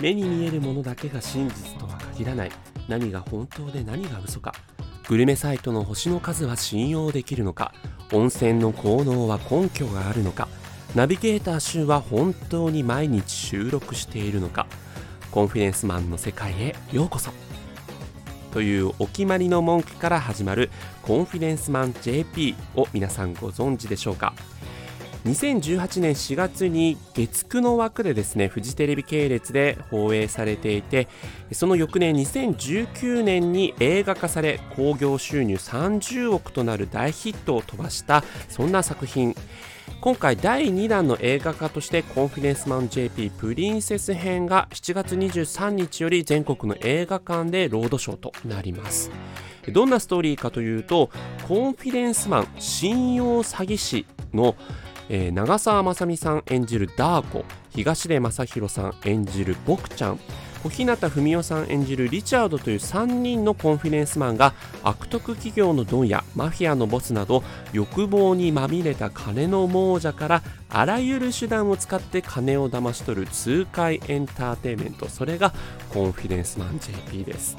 目に見えるものだけが真実とは限らない。何が本当で何が嘘か。グルメサイトの星の数は信用できるのか。温泉の効能は根拠があるのか。ナビゲーター集は本当に毎日収録しているのか。コンフィデンスマンの世界へようこそ。というお決まりの文句から始まるコンフィデンスマン JP を皆さんご存知でしょうか？2018年4月に月9の枠でですねフジテレビ系列で放映されていてその翌年2019年に映画化され興行収入30億となる大ヒットを飛ばしたそんな作品。今回第2弾の映画化としてコンフィデンスマン JP プリンセス編が7月23日より全国の映画館でロードショーとなります。どんなストーリーかというとコンフィデンスマン信用詐欺師のえー、長澤まさみさん演じるダー子東出昌大さん演じるボクちゃん小日向文世さん演じるリチャードという3人のコンフィデンスマンが悪徳企業のドンやマフィアのボスなど欲望にまみれた金の亡者からあらゆる手段を使って金を騙し取る痛快エンターテインメント。それがコンフィデンスマン JP です。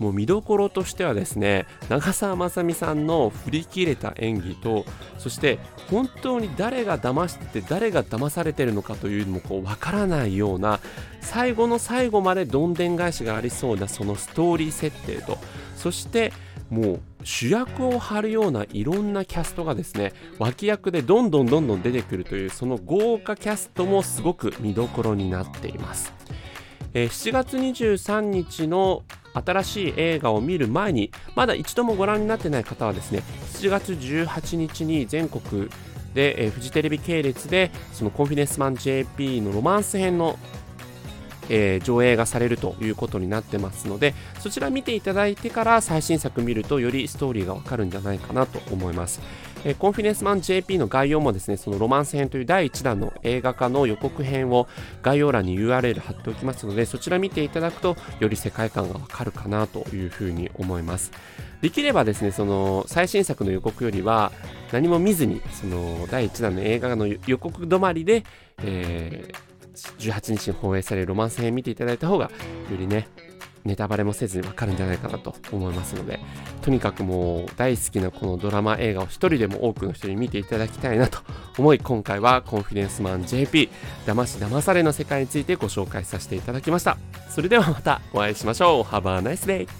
もう見どころとしてはですね長澤まさみさんの振り切れた演技とそして本当に誰が騙してて誰が騙されてるのかというのもこう分からないような最後の最後までどんでん返しがありそうなそのストーリー設定とそしてもう主役を張るようないろんなキャストがですね脇役でどんどんどんどん出てくるというその豪華キャストもすごく見どころになっています。7月23日の新しい映画を見る前にまだ一度もご覧になってない方はですね7月18日に全国で、え、フジテレビ系列でそのコンフィデンスマン JP のロマンス編のえー、上映がされるということになってますのでそちら見ていただいてから最新作見るとよりストーリーがわかるんじゃないかなと思います、え、コンフィデンスマン JP の概要もですねそのロマンス編という第1弾の映画化の予告編を概要欄に URL 貼っておきますのでそちら見ていただくとより世界観がわかるかなというふうに思います。できればですねその最新作の予告よりは何も見ずにその第1弾の映画の予告止まりで、えー18日に放映されるロマンス編見ていただいた方がよりねネタバレもせずにわかるんじゃないかなと思いますのでとにかくもう大好きなこのドラマ映画を一人でも多くの人に見ていただきたいなと思い今回はコンフィデンスマン JP 騙し騙されの世界についてご紹介させていただきました。それではまたお会いしましょう。Have a nice day!